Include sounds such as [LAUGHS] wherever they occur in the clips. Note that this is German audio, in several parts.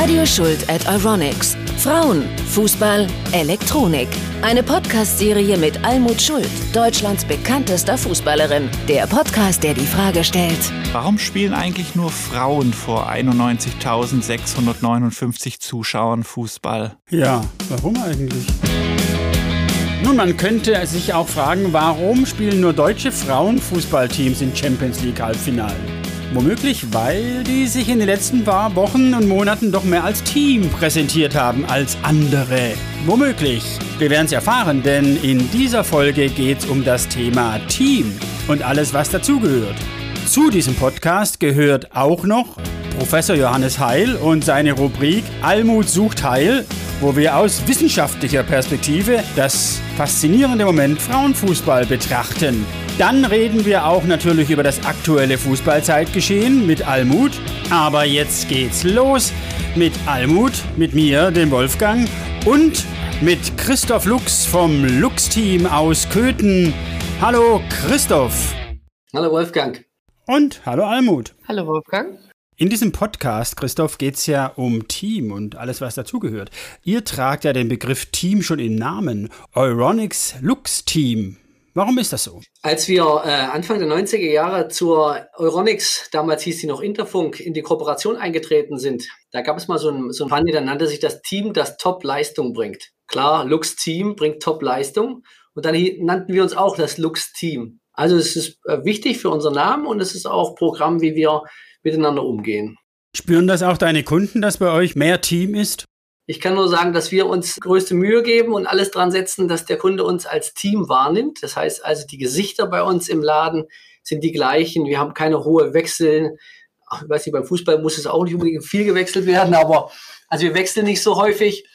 Radio Schuld at Ironics. Frauen, Fußball, Elektronik. Eine Podcast-Serie mit Almut Schuld, Deutschlands bekanntester Fußballerin. Der Podcast, der die Frage stellt: Warum spielen eigentlich nur Frauen vor 91.659 Zuschauern Fußball? Ja, warum eigentlich? Nun, man könnte sich auch fragen, warum spielen nur deutsche Frauenfußballteams in Champions League Halbfinalen? Womöglich, weil die sich in den letzten paar Wochen und Monaten doch mehr als Team präsentiert haben als andere. Womöglich. Wir werden es erfahren, denn in dieser Folge geht es um das Thema Team und alles, was dazugehört. Zu diesem Podcast gehört auch noch Professor Johannes Heil und seine Rubrik Almut sucht Heil, wo wir aus wissenschaftlicher Perspektive das faszinierende Moment Frauenfußball betrachten. Dann reden wir auch natürlich über das aktuelle Fußballzeitgeschehen mit Almut. Aber jetzt geht's los mit Almut, mit mir, dem Wolfgang und mit Christoph Lux vom Lux-Team aus Köthen. Hallo Christoph. Hallo Wolfgang. Und hallo Almut. Hallo Wolfgang. In diesem Podcast, Christoph, geht es ja um Team und alles, was dazugehört. Ihr tragt ja den Begriff Team schon im Namen. Euronics Lux Team. Warum ist das so? Als wir äh, Anfang der 90er Jahre zur Euronics, damals hieß sie noch Interfunk, in die Kooperation eingetreten sind, da gab es mal so ein, so ein Panel, nannte sich das Team, das Top-Leistung bringt. Klar, Lux-Team bringt Top-Leistung. Und dann nannten wir uns auch das Lux-Team. Also es ist äh, wichtig für unseren Namen und es ist auch Programm, wie wir miteinander umgehen. Spüren das auch deine Kunden, dass bei euch mehr Team ist? Ich kann nur sagen, dass wir uns größte Mühe geben und alles dran setzen, dass der Kunde uns als Team wahrnimmt. Das heißt also, die Gesichter bei uns im Laden sind die gleichen. Wir haben keine hohe Wechsel. Ich weiß nicht, beim Fußball muss es auch nicht unbedingt viel gewechselt werden, aber also wir wechseln nicht so häufig.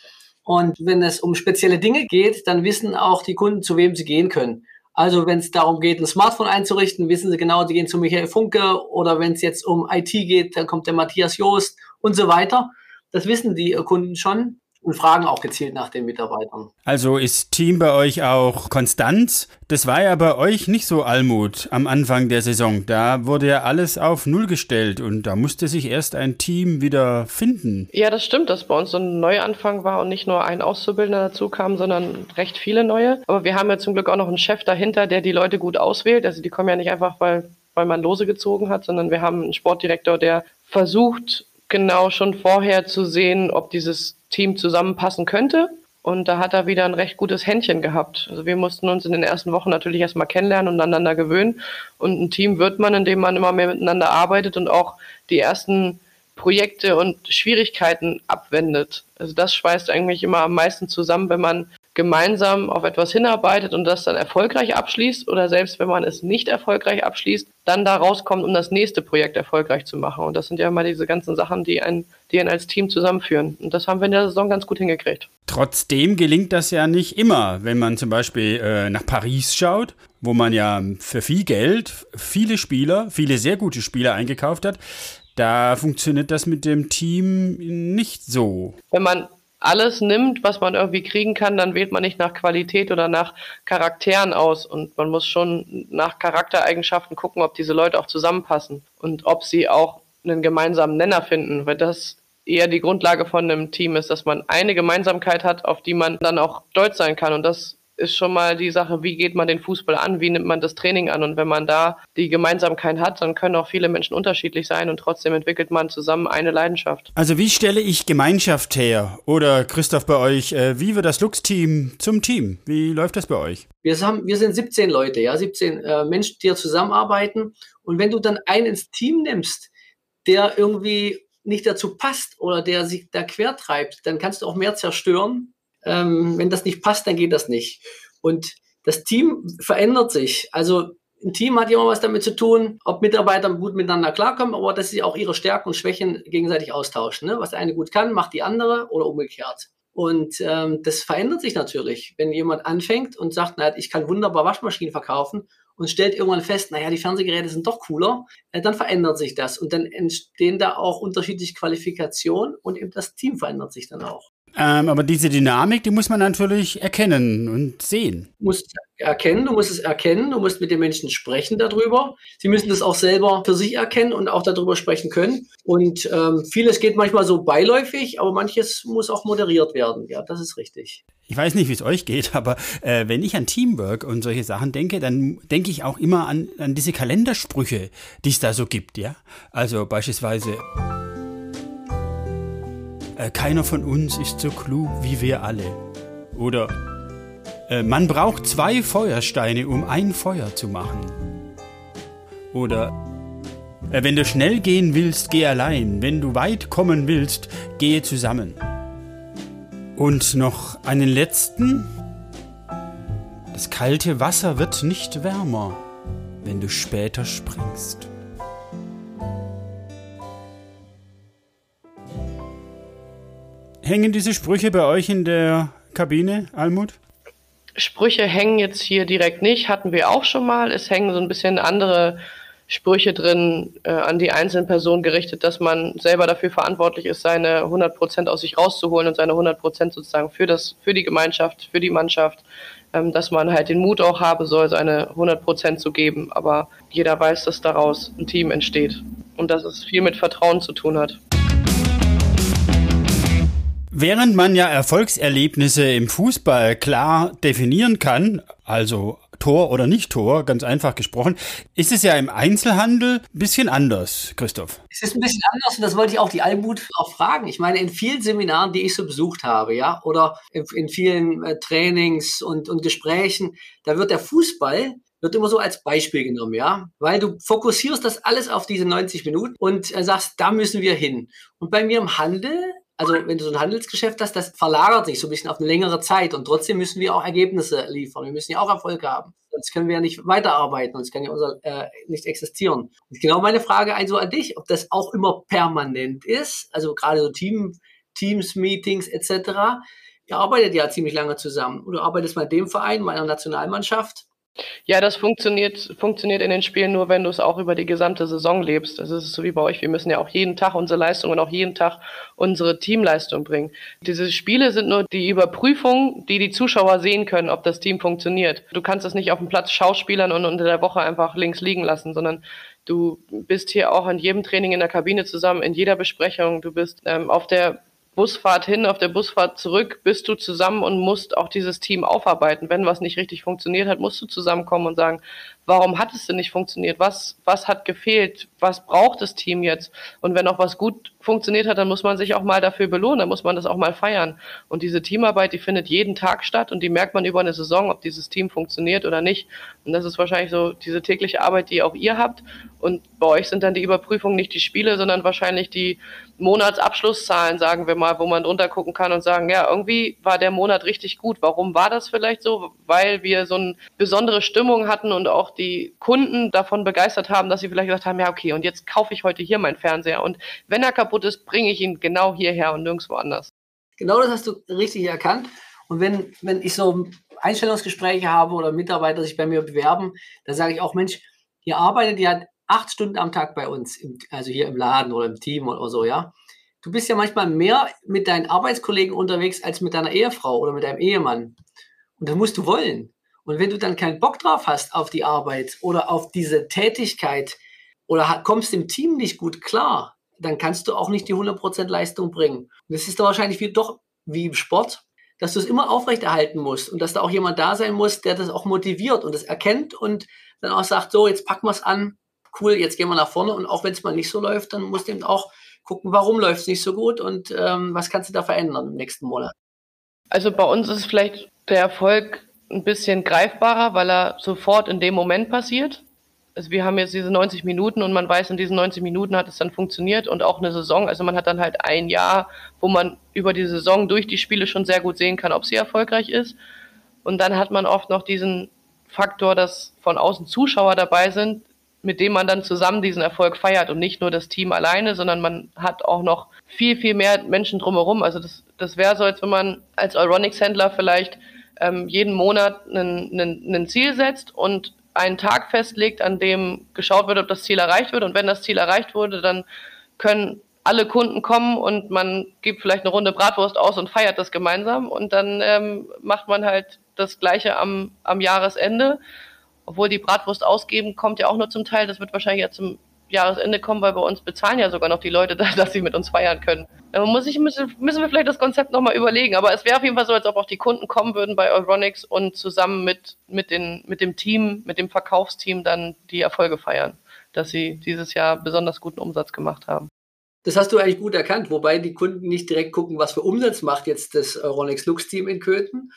Und wenn es um spezielle Dinge geht, dann wissen auch die Kunden, zu wem sie gehen können. Also wenn es darum geht, ein Smartphone einzurichten, wissen sie genau, die gehen zu Michael Funke. Oder wenn es jetzt um IT geht, dann kommt der Matthias Joost und so weiter. Das wissen die Kunden schon und fragen auch gezielt nach den Mitarbeitern. Also ist Team bei euch auch Konstanz? Das war ja bei euch nicht so Almut am Anfang der Saison. Da wurde ja alles auf Null gestellt und da musste sich erst ein Team wieder finden. Ja, das stimmt, dass bei uns so ein Neuanfang war und nicht nur ein Auszubildender dazu kam, sondern recht viele neue. Aber wir haben ja zum Glück auch noch einen Chef dahinter, der die Leute gut auswählt. Also die kommen ja nicht einfach, weil, weil man Lose gezogen hat, sondern wir haben einen Sportdirektor, der versucht, genau schon vorher zu sehen, ob dieses Team zusammenpassen könnte. Und da hat er wieder ein recht gutes Händchen gehabt. Also wir mussten uns in den ersten Wochen natürlich erstmal kennenlernen und aneinander gewöhnen. Und ein Team wird man, indem man immer mehr miteinander arbeitet und auch die ersten Projekte und Schwierigkeiten abwendet. Also das schweißt eigentlich immer am meisten zusammen, wenn man gemeinsam auf etwas hinarbeitet und das dann erfolgreich abschließt oder selbst wenn man es nicht erfolgreich abschließt, dann da rauskommt, um das nächste Projekt erfolgreich zu machen. Und das sind ja immer diese ganzen Sachen, die einen, die einen als Team zusammenführen. Und das haben wir in der Saison ganz gut hingekriegt. Trotzdem gelingt das ja nicht immer, wenn man zum Beispiel äh, nach Paris schaut, wo man ja für viel Geld viele Spieler, viele sehr gute Spieler eingekauft hat. Da funktioniert das mit dem Team nicht so. Wenn man alles nimmt, was man irgendwie kriegen kann, dann wählt man nicht nach Qualität oder nach Charakteren aus. Und man muss schon nach Charaktereigenschaften gucken, ob diese Leute auch zusammenpassen und ob sie auch einen gemeinsamen Nenner finden, weil das eher die Grundlage von einem Team ist, dass man eine Gemeinsamkeit hat, auf die man dann auch stolz sein kann. Und das ist schon mal die Sache, wie geht man den Fußball an, wie nimmt man das Training an. Und wenn man da die Gemeinsamkeit hat, dann können auch viele Menschen unterschiedlich sein und trotzdem entwickelt man zusammen eine Leidenschaft. Also wie stelle ich Gemeinschaft her? Oder Christoph bei euch, äh, wie wird das Lux-Team zum Team? Wie läuft das bei euch? Wir, haben, wir sind 17 Leute, ja, 17 äh, Menschen, die zusammenarbeiten. Und wenn du dann einen ins Team nimmst, der irgendwie nicht dazu passt oder der sich da quer treibt, dann kannst du auch mehr zerstören, ähm, wenn das nicht passt, dann geht das nicht. Und das Team verändert sich. Also ein Team hat immer was damit zu tun, ob Mitarbeiter gut miteinander klarkommen, aber dass sie auch ihre Stärken und Schwächen gegenseitig austauschen. Ne? Was der eine gut kann, macht die andere oder umgekehrt. Und ähm, das verändert sich natürlich, wenn jemand anfängt und sagt, naja, ich kann wunderbar Waschmaschinen verkaufen und stellt irgendwann fest, naja, die Fernsehgeräte sind doch cooler, äh, dann verändert sich das und dann entstehen da auch unterschiedliche Qualifikationen und eben das Team verändert sich dann auch. Ähm, aber diese Dynamik, die muss man natürlich erkennen und sehen. Du musst erkennen, du musst es erkennen, du musst mit den Menschen sprechen darüber. Sie müssen das auch selber für sich erkennen und auch darüber sprechen können. Und ähm, vieles geht manchmal so beiläufig, aber manches muss auch moderiert werden. Ja, das ist richtig. Ich weiß nicht, wie es euch geht, aber äh, wenn ich an Teamwork und solche Sachen denke, dann denke ich auch immer an, an diese Kalendersprüche, die es da so gibt, ja. Also beispielsweise äh, keiner von uns ist so klug wie wir alle. Oder äh, man braucht zwei Feuersteine, um ein Feuer zu machen. Oder äh, wenn du schnell gehen willst, geh allein. Wenn du weit kommen willst, gehe zusammen. Und noch einen letzten. Das kalte Wasser wird nicht wärmer, wenn du später springst. Hängen diese Sprüche bei euch in der Kabine, Almut? Sprüche hängen jetzt hier direkt nicht, hatten wir auch schon mal. Es hängen so ein bisschen andere Sprüche drin äh, an die einzelnen Personen gerichtet, dass man selber dafür verantwortlich ist, seine 100 Prozent aus sich rauszuholen und seine 100 Prozent sozusagen für das, für die Gemeinschaft, für die Mannschaft, ähm, dass man halt den Mut auch haben soll, seine 100 Prozent zu geben. Aber jeder weiß, dass daraus ein Team entsteht und dass es viel mit Vertrauen zu tun hat. Während man ja Erfolgserlebnisse im Fußball klar definieren kann, also Tor oder nicht Tor, ganz einfach gesprochen, ist es ja im Einzelhandel ein bisschen anders, Christoph. Es ist ein bisschen anders und das wollte ich auch die Almut auch fragen. Ich meine, in vielen Seminaren, die ich so besucht habe, ja, oder in, in vielen äh, Trainings und, und Gesprächen, da wird der Fußball wird immer so als Beispiel genommen, ja, weil du fokussierst das alles auf diese 90 Minuten und äh, sagst, da müssen wir hin. Und bei mir im Handel also wenn du so ein Handelsgeschäft hast, das verlagert sich so ein bisschen auf eine längere Zeit und trotzdem müssen wir auch Ergebnisse liefern. Wir müssen ja auch Erfolg haben. Sonst können wir ja nicht weiterarbeiten, sonst kann ja unser äh, nicht existieren. Und genau meine Frage also an dich, ob das auch immer permanent ist, also gerade so Team, Teams, Meetings etc. Ihr arbeitet ja ziemlich lange zusammen. Und du arbeitest bei dem Verein, meiner Nationalmannschaft ja, das funktioniert, funktioniert in den Spielen nur, wenn du es auch über die gesamte Saison lebst. Das ist so wie bei euch. Wir müssen ja auch jeden Tag unsere Leistung und auch jeden Tag unsere Teamleistung bringen. Diese Spiele sind nur die Überprüfung, die die Zuschauer sehen können, ob das Team funktioniert. Du kannst das nicht auf dem Platz schauspielern und unter der Woche einfach links liegen lassen, sondern du bist hier auch in jedem Training in der Kabine zusammen, in jeder Besprechung. Du bist ähm, auf der Busfahrt hin, auf der Busfahrt zurück bist du zusammen und musst auch dieses Team aufarbeiten. Wenn was nicht richtig funktioniert hat, musst du zusammenkommen und sagen, warum hat es denn nicht funktioniert? Was, was hat gefehlt? Was braucht das Team jetzt? Und wenn auch was gut funktioniert hat, dann muss man sich auch mal dafür belohnen, dann muss man das auch mal feiern. Und diese Teamarbeit, die findet jeden Tag statt und die merkt man über eine Saison, ob dieses Team funktioniert oder nicht. Und das ist wahrscheinlich so diese tägliche Arbeit, die auch ihr habt. Und bei euch sind dann die Überprüfungen nicht die Spiele, sondern wahrscheinlich die Monatsabschlusszahlen, sagen wir mal, wo man drunter gucken kann und sagen, ja, irgendwie war der Monat richtig gut. Warum war das vielleicht so? Weil wir so eine besondere Stimmung hatten und auch die Kunden davon begeistert haben, dass sie vielleicht gesagt haben, ja, okay, und jetzt kaufe ich heute hier meinen Fernseher. Und wenn er kaputt ist, bringe ich ihn genau hierher und nirgendwo anders. Genau das hast du richtig erkannt. Und wenn, wenn ich so Einstellungsgespräche habe oder Mitarbeiter sich bei mir bewerben, dann sage ich auch, Mensch, ihr arbeitet ja acht Stunden am Tag bei uns, im, also hier im Laden oder im Team oder so, ja. Du bist ja manchmal mehr mit deinen Arbeitskollegen unterwegs als mit deiner Ehefrau oder mit deinem Ehemann. Und das musst du wollen. Und wenn du dann keinen Bock drauf hast auf die Arbeit oder auf diese Tätigkeit oder kommst im Team nicht gut klar, dann kannst du auch nicht die 100% Leistung bringen. Und das ist da wahrscheinlich wie, doch wie im Sport, dass du es immer aufrechterhalten musst und dass da auch jemand da sein muss, der das auch motiviert und das erkennt und dann auch sagt, so, jetzt packen wir es an, cool, jetzt gehen wir nach vorne und auch wenn es mal nicht so läuft, dann musst du eben auch gucken, warum läuft es nicht so gut und ähm, was kannst du da verändern im nächsten Monat. Also bei uns ist vielleicht der Erfolg ein bisschen greifbarer, weil er sofort in dem Moment passiert. Also wir haben jetzt diese 90 Minuten und man weiß, in diesen 90 Minuten hat es dann funktioniert und auch eine Saison. Also man hat dann halt ein Jahr, wo man über die Saison durch die Spiele schon sehr gut sehen kann, ob sie erfolgreich ist. Und dann hat man oft noch diesen Faktor, dass von außen Zuschauer dabei sind, mit dem man dann zusammen diesen Erfolg feiert und nicht nur das Team alleine, sondern man hat auch noch viel, viel mehr Menschen drumherum. Also das, das wäre so, als wenn man als Euronics-Händler vielleicht ähm, jeden Monat ein Ziel setzt und einen Tag festlegt, an dem geschaut wird, ob das Ziel erreicht wird. Und wenn das Ziel erreicht wurde, dann können alle Kunden kommen und man gibt vielleicht eine Runde Bratwurst aus und feiert das gemeinsam und dann ähm, macht man halt das Gleiche am, am Jahresende. Obwohl die Bratwurst ausgeben kommt ja auch nur zum Teil. Das wird wahrscheinlich ja zum Jahresende kommen, weil bei uns bezahlen ja sogar noch die Leute, [LAUGHS] dass sie mit uns feiern können. Da muss ich, müssen, wir vielleicht das Konzept nochmal überlegen. Aber es wäre auf jeden Fall so, als ob auch die Kunden kommen würden bei Euronics und zusammen mit, mit, den, mit dem Team, mit dem Verkaufsteam dann die Erfolge feiern, dass sie dieses Jahr besonders guten Umsatz gemacht haben. Das hast du eigentlich gut erkannt, wobei die Kunden nicht direkt gucken, was für Umsatz macht jetzt das Rolex Lux Team in Köthen,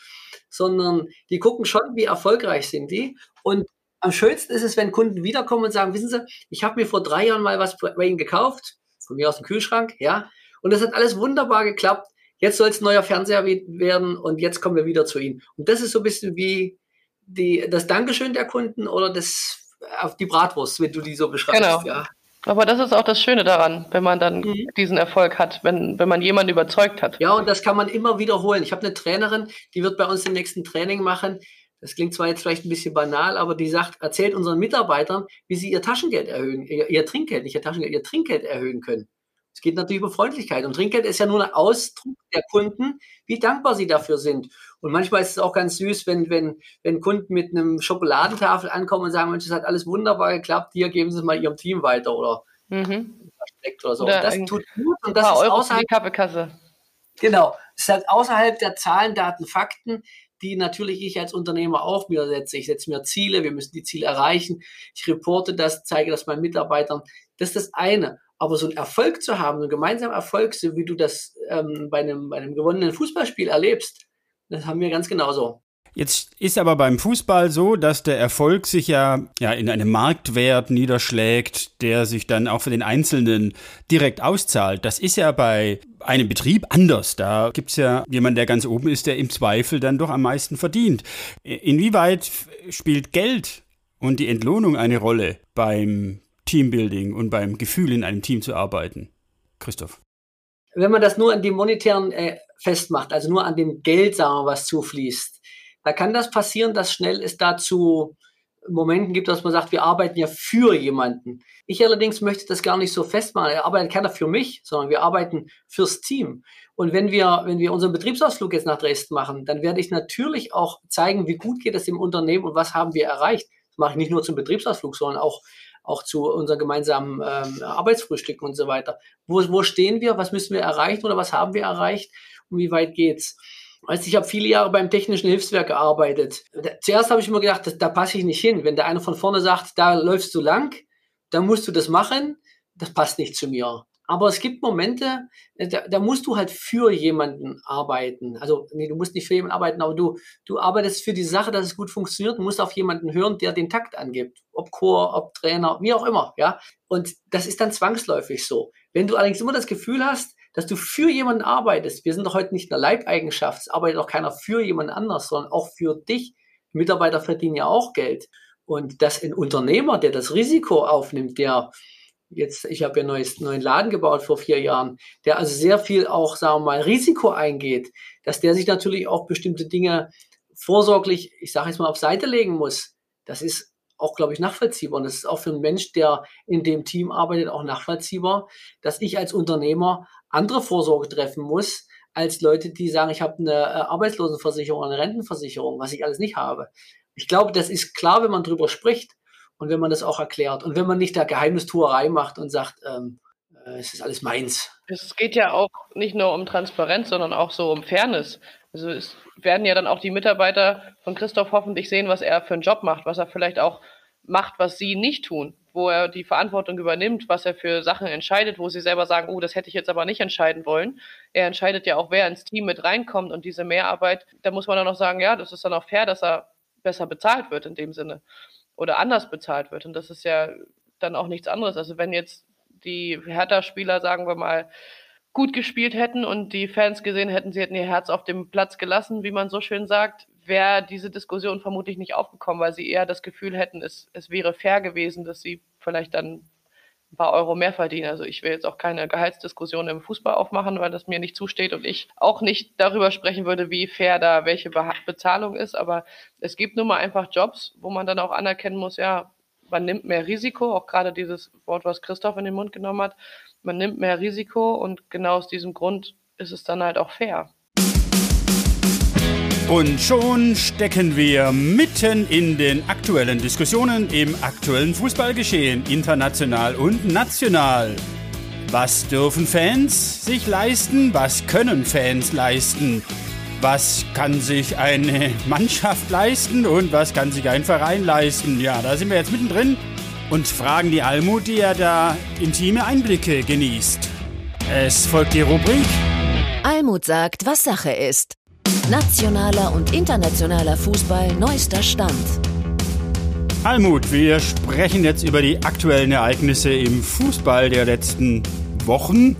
sondern die gucken schon, wie erfolgreich sind die. Und am schönsten ist es, wenn Kunden wiederkommen und sagen, wissen Sie, ich habe mir vor drei Jahren mal was bei Ihnen gekauft, von mir aus dem Kühlschrank, ja, und das hat alles wunderbar geklappt. Jetzt soll es ein neuer Fernseher werden und jetzt kommen wir wieder zu Ihnen. Und das ist so ein bisschen wie die, das Dankeschön der Kunden oder das auf die Bratwurst, wenn du die so beschreibst. Genau. Ja. Aber das ist auch das Schöne daran, wenn man dann mhm. diesen Erfolg hat, wenn, wenn man jemanden überzeugt hat. Ja, und das kann man immer wiederholen. Ich habe eine Trainerin, die wird bei uns im nächsten Training machen. Das klingt zwar jetzt vielleicht ein bisschen banal, aber die sagt, erzählt unseren Mitarbeitern, wie sie ihr Taschengeld erhöhen, ihr, ihr Trinkgeld, nicht ihr Taschengeld, ihr Trinkgeld erhöhen können. Es geht natürlich über Freundlichkeit. Und Trinkgeld ist ja nur ein Ausdruck der Kunden, wie dankbar sie dafür sind. Und manchmal ist es auch ganz süß, wenn, wenn, wenn Kunden mit einem Schokoladentafel ankommen und sagen, Mensch, das hat alles wunderbar geklappt, hier geben Sie es mal Ihrem Team weiter oder mhm. oder so. Oder das tut gut und das ist Euro außerhalb, die Kaffeekasse. Genau. Es ist halt außerhalb der Zahlen, Daten, Fakten, die natürlich ich als Unternehmer auch mir setze. Ich setze mir Ziele, wir müssen die Ziele erreichen. Ich reporte das, zeige das meinen Mitarbeitern. Das ist das eine. Aber so einen Erfolg zu haben, einen gemeinsamen Erfolg, so wie du das ähm, bei, einem, bei einem gewonnenen Fußballspiel erlebst, das haben wir ganz genauso. Jetzt ist aber beim Fußball so, dass der Erfolg sich ja, ja in einem Marktwert niederschlägt, der sich dann auch für den Einzelnen direkt auszahlt. Das ist ja bei einem Betrieb anders. Da gibt es ja jemanden, der ganz oben ist, der im Zweifel dann doch am meisten verdient. Inwieweit spielt Geld und die Entlohnung eine Rolle beim Teambuilding und beim Gefühl, in einem Team zu arbeiten? Christoph. Wenn man das nur an die monetären äh, festmacht, also nur an dem Geld, sagen wir, was zufließt, da kann das passieren, dass schnell es dazu Momenten gibt, dass man sagt, wir arbeiten ja für jemanden. Ich allerdings möchte das gar nicht so festmachen. Er arbeitet keiner für mich, sondern wir arbeiten fürs Team. Und wenn wir, wenn wir unseren Betriebsausflug jetzt nach Dresden machen, dann werde ich natürlich auch zeigen, wie gut geht es dem Unternehmen und was haben wir erreicht. Das mache ich nicht nur zum Betriebsausflug, sondern auch auch zu unseren gemeinsamen ähm, Arbeitsfrühstücken und so weiter. Wo, wo stehen wir? Was müssen wir erreichen oder was haben wir erreicht? Und wie weit geht's? Weißt, ich habe viele Jahre beim Technischen Hilfswerk gearbeitet. Zuerst habe ich immer gedacht, das, da passe ich nicht hin. Wenn der eine von vorne sagt, da läufst du lang, dann musst du das machen, das passt nicht zu mir. Aber es gibt Momente, äh, da, da, musst du halt für jemanden arbeiten. Also, nee, du musst nicht für jemanden arbeiten, aber du, du arbeitest für die Sache, dass es gut funktioniert. Du musst auf jemanden hören, der den Takt angibt. Ob Chor, ob Trainer, wie auch immer, ja. Und das ist dann zwangsläufig so. Wenn du allerdings immer das Gefühl hast, dass du für jemanden arbeitest, wir sind doch heute nicht in der Leibeigenschaft, es arbeitet auch keiner für jemand anders, sondern auch für dich. Mitarbeiter verdienen ja auch Geld. Und dass ein Unternehmer, der das Risiko aufnimmt, der jetzt, ich habe ja einen neuen Laden gebaut vor vier Jahren, der also sehr viel auch, sagen wir mal, Risiko eingeht, dass der sich natürlich auch bestimmte Dinge vorsorglich, ich sage jetzt mal, auf Seite legen muss. Das ist auch, glaube ich, nachvollziehbar. Und das ist auch für einen Mensch, der in dem Team arbeitet, auch nachvollziehbar, dass ich als Unternehmer andere Vorsorge treffen muss, als Leute, die sagen, ich habe eine äh, Arbeitslosenversicherung, eine Rentenversicherung, was ich alles nicht habe. Ich glaube, das ist klar, wenn man drüber spricht und wenn man das auch erklärt und wenn man nicht da Geheimnistuerei macht und sagt, ähm, äh, es ist alles meins. Es geht ja auch nicht nur um Transparenz, sondern auch so um Fairness. Also es werden ja dann auch die Mitarbeiter von Christoph hoffentlich sehen, was er für einen Job macht, was er vielleicht auch macht, was sie nicht tun, wo er die Verantwortung übernimmt, was er für Sachen entscheidet, wo sie selber sagen, oh, das hätte ich jetzt aber nicht entscheiden wollen. Er entscheidet ja auch, wer ins Team mit reinkommt und diese Mehrarbeit, da muss man dann auch sagen, ja, das ist dann auch fair, dass er besser bezahlt wird in dem Sinne oder anders bezahlt wird. Und das ist ja dann auch nichts anderes. Also wenn jetzt die Hertha-Spieler, sagen wir mal, gut gespielt hätten und die Fans gesehen hätten, sie hätten ihr Herz auf dem Platz gelassen, wie man so schön sagt, wäre diese Diskussion vermutlich nicht aufgekommen, weil sie eher das Gefühl hätten, es, es wäre fair gewesen, dass sie vielleicht dann ein paar Euro mehr verdienen. Also ich will jetzt auch keine Gehaltsdiskussion im Fußball aufmachen, weil das mir nicht zusteht und ich auch nicht darüber sprechen würde, wie fair da welche Be Bezahlung ist. Aber es gibt nun mal einfach Jobs, wo man dann auch anerkennen muss, ja, man nimmt mehr Risiko, auch gerade dieses Wort, was Christoph in den Mund genommen hat, man nimmt mehr Risiko und genau aus diesem Grund ist es dann halt auch fair. Und schon stecken wir mitten in den aktuellen Diskussionen im aktuellen Fußballgeschehen, international und national. Was dürfen Fans sich leisten? Was können Fans leisten? Was kann sich eine Mannschaft leisten und was kann sich ein Verein leisten? Ja, da sind wir jetzt mittendrin und fragen die Almut, die ja da intime Einblicke genießt. Es folgt die Rubrik. Almut sagt, was Sache ist. Nationaler und internationaler Fußball neuester Stand. Almut, wir sprechen jetzt über die aktuellen Ereignisse im Fußball der letzten Wochen.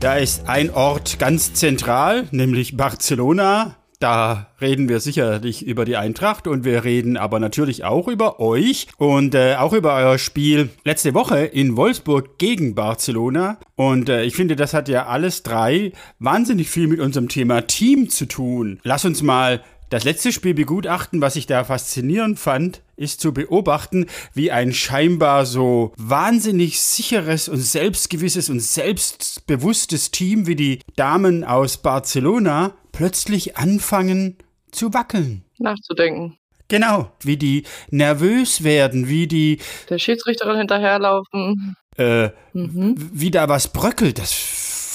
Da ist ein Ort ganz zentral, nämlich Barcelona. Da reden wir sicherlich über die Eintracht und wir reden aber natürlich auch über euch und äh, auch über euer Spiel letzte Woche in Wolfsburg gegen Barcelona. Und äh, ich finde, das hat ja alles drei wahnsinnig viel mit unserem Thema Team zu tun. Lass uns mal das letzte Spiel begutachten, was ich da faszinierend fand, ist zu beobachten, wie ein scheinbar so wahnsinnig sicheres und selbstgewisses und selbstbewusstes Team wie die Damen aus Barcelona plötzlich anfangen zu wackeln. Nachzudenken. Genau, wie die nervös werden, wie die der Schiedsrichterin hinterherlaufen. Äh, mhm. Wie da was bröckelt, das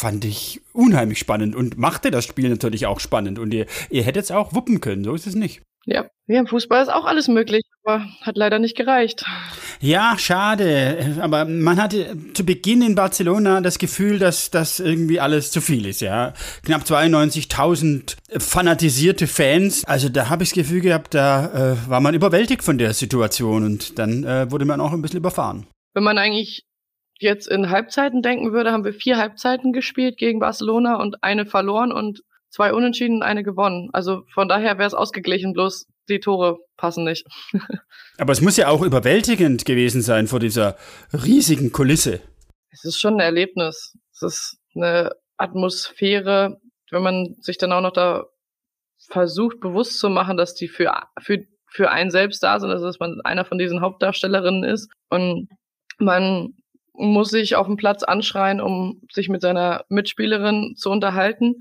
fand ich unheimlich spannend und machte das Spiel natürlich auch spannend. Und ihr, ihr hättet es auch wuppen können, so ist es nicht. Ja, ja, im Fußball ist auch alles möglich, aber hat leider nicht gereicht. Ja, schade. Aber man hatte zu Beginn in Barcelona das Gefühl, dass das irgendwie alles zu viel ist, ja. Knapp 92.000 fanatisierte Fans. Also da habe ich das Gefühl gehabt, da äh, war man überwältigt von der Situation und dann äh, wurde man auch ein bisschen überfahren. Wenn man eigentlich jetzt in Halbzeiten denken würde, haben wir vier Halbzeiten gespielt gegen Barcelona und eine verloren und zwei Unentschieden und eine gewonnen. Also von daher wäre es ausgeglichen, bloß die Tore passen nicht. [LAUGHS] Aber es muss ja auch überwältigend gewesen sein vor dieser riesigen Kulisse. Es ist schon ein Erlebnis. Es ist eine Atmosphäre, wenn man sich dann auch noch da versucht, bewusst zu machen, dass die für, für, für einen selbst da sind, also dass man einer von diesen Hauptdarstellerinnen ist. Und man muss sich auf dem Platz anschreien, um sich mit seiner Mitspielerin zu unterhalten.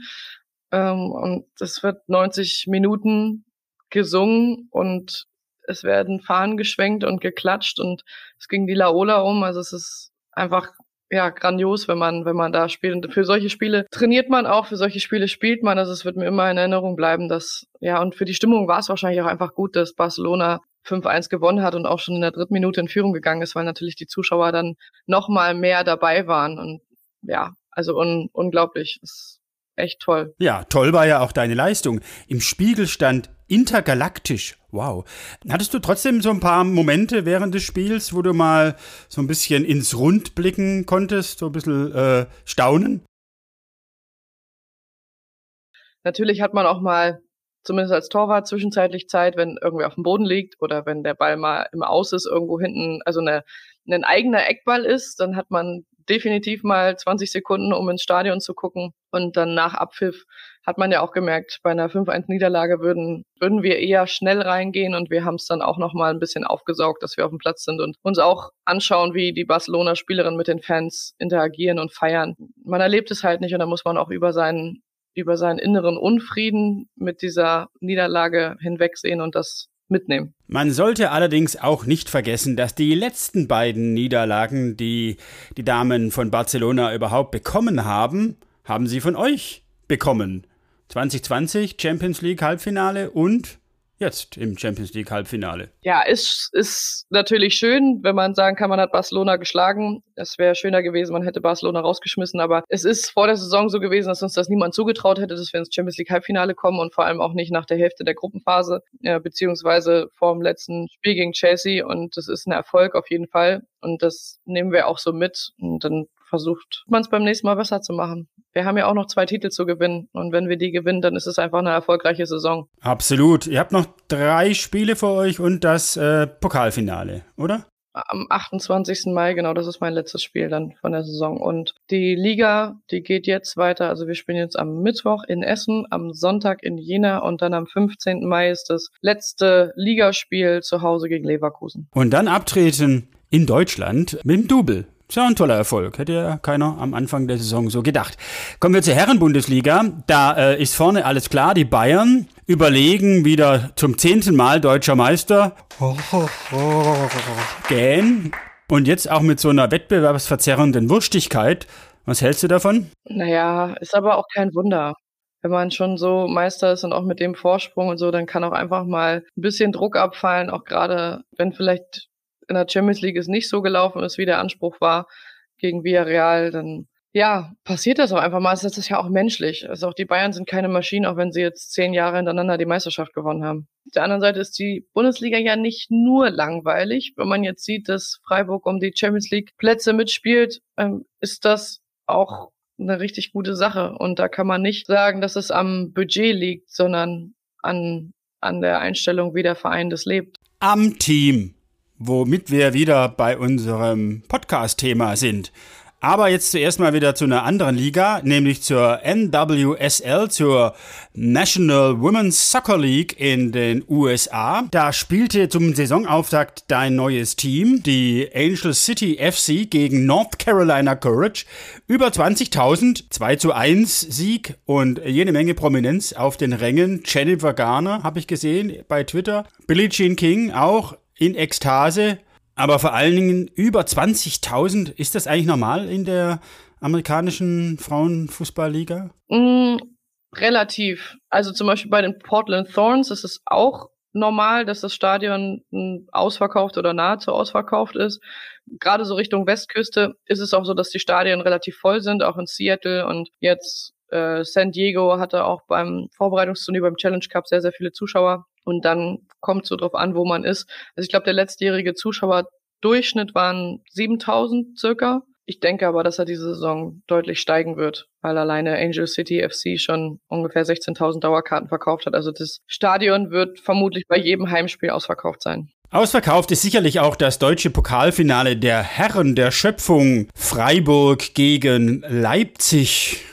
Ähm, und es wird 90 Minuten gesungen und es werden Fahnen geschwenkt und geklatscht und es ging die Laola um. Also es ist einfach ja grandios, wenn man wenn man da spielt. Und für solche Spiele trainiert man auch, für solche Spiele spielt man. Also es wird mir immer in Erinnerung bleiben, dass ja und für die Stimmung war es wahrscheinlich auch einfach gut, dass Barcelona 5-1 gewonnen hat und auch schon in der dritten Minute in Führung gegangen ist, weil natürlich die Zuschauer dann noch mal mehr dabei waren und ja, also un unglaublich. Ist echt toll. Ja, toll war ja auch deine Leistung. Im Spiegel stand intergalaktisch. Wow. Hattest du trotzdem so ein paar Momente während des Spiels, wo du mal so ein bisschen ins Rund blicken konntest, so ein bisschen äh, staunen? Natürlich hat man auch mal zumindest als Torwart zwischenzeitlich Zeit, wenn irgendwer auf dem Boden liegt oder wenn der Ball mal im Aus ist, irgendwo hinten, also eine, ein eigener Eckball ist, dann hat man definitiv mal 20 Sekunden, um ins Stadion zu gucken. Und dann nach Abpfiff hat man ja auch gemerkt, bei einer 5-1-Niederlage würden, würden wir eher schnell reingehen und wir haben es dann auch noch mal ein bisschen aufgesaugt, dass wir auf dem Platz sind und uns auch anschauen, wie die Barcelona-Spielerinnen mit den Fans interagieren und feiern. Man erlebt es halt nicht und da muss man auch über seinen über seinen inneren Unfrieden mit dieser Niederlage hinwegsehen und das mitnehmen. Man sollte allerdings auch nicht vergessen, dass die letzten beiden Niederlagen, die die Damen von Barcelona überhaupt bekommen haben, haben sie von euch bekommen. 2020 Champions League Halbfinale und jetzt im Champions League Halbfinale. Ja, ist, ist natürlich schön, wenn man sagen kann, man hat Barcelona geschlagen. Es wäre schöner gewesen, man hätte Barcelona rausgeschmissen, aber es ist vor der Saison so gewesen, dass uns das niemand zugetraut hätte, dass wir ins Champions League Halbfinale kommen und vor allem auch nicht nach der Hälfte der Gruppenphase, ja, beziehungsweise vor dem letzten Spiel gegen Chelsea und das ist ein Erfolg auf jeden Fall und das nehmen wir auch so mit und dann versucht man es beim nächsten Mal besser zu machen. Wir haben ja auch noch zwei Titel zu gewinnen und wenn wir die gewinnen, dann ist es einfach eine erfolgreiche Saison. Absolut. Ihr habt noch drei Spiele vor euch und das äh, Pokalfinale, oder? am 28. Mai, genau, das ist mein letztes Spiel dann von der Saison. Und die Liga, die geht jetzt weiter. Also wir spielen jetzt am Mittwoch in Essen, am Sonntag in Jena und dann am 15. Mai ist das letzte Ligaspiel zu Hause gegen Leverkusen. Und dann abtreten in Deutschland mit dem Double. Ist ja ein toller Erfolg. Hätte ja keiner am Anfang der Saison so gedacht. Kommen wir zur Herrenbundesliga. Da äh, ist vorne alles klar. Die Bayern überlegen wieder zum zehnten Mal deutscher Meister. [LAUGHS] Gähn. Und jetzt auch mit so einer wettbewerbsverzerrenden Wurstigkeit. Was hältst du davon? Naja, ist aber auch kein Wunder. Wenn man schon so Meister ist und auch mit dem Vorsprung und so, dann kann auch einfach mal ein bisschen Druck abfallen, auch gerade wenn vielleicht in der Champions League es nicht so gelaufen ist, wie der Anspruch war gegen Villarreal, dann ja, passiert das auch einfach mal. Das ist ja auch menschlich. Also auch die Bayern sind keine Maschinen, auch wenn sie jetzt zehn Jahre hintereinander die Meisterschaft gewonnen haben. Auf der anderen Seite ist die Bundesliga ja nicht nur langweilig. Wenn man jetzt sieht, dass Freiburg um die Champions League Plätze mitspielt, ähm, ist das auch eine richtig gute Sache. Und da kann man nicht sagen, dass es am Budget liegt, sondern an, an der Einstellung, wie der Verein das lebt. Am Team womit wir wieder bei unserem Podcast-Thema sind. Aber jetzt zuerst mal wieder zu einer anderen Liga, nämlich zur NWSL, zur National Women's Soccer League in den USA. Da spielte zum Saisonauftakt dein neues Team, die Angel City FC gegen North Carolina Courage. Über 20.000, 2 zu 1 Sieg und jede Menge Prominenz auf den Rängen. Jennifer Garner habe ich gesehen bei Twitter. Billie Jean King auch in Ekstase, aber vor allen Dingen über 20.000. Ist das eigentlich normal in der amerikanischen Frauenfußballliga? Mm, relativ. Also zum Beispiel bei den Portland Thorns ist es auch normal, dass das Stadion mm, ausverkauft oder nahezu ausverkauft ist. Gerade so Richtung Westküste ist es auch so, dass die Stadien relativ voll sind, auch in Seattle und jetzt äh, San Diego hatte auch beim Vorbereitungsturnier beim Challenge Cup sehr, sehr viele Zuschauer. Und dann kommt so drauf an, wo man ist. Also ich glaube, der letztjährige Zuschauerdurchschnitt waren 7000 circa. Ich denke aber, dass er diese Saison deutlich steigen wird, weil alleine Angel City FC schon ungefähr 16.000 Dauerkarten verkauft hat. Also das Stadion wird vermutlich bei jedem Heimspiel ausverkauft sein. Ausverkauft ist sicherlich auch das deutsche Pokalfinale der Herren der Schöpfung Freiburg gegen Leipzig.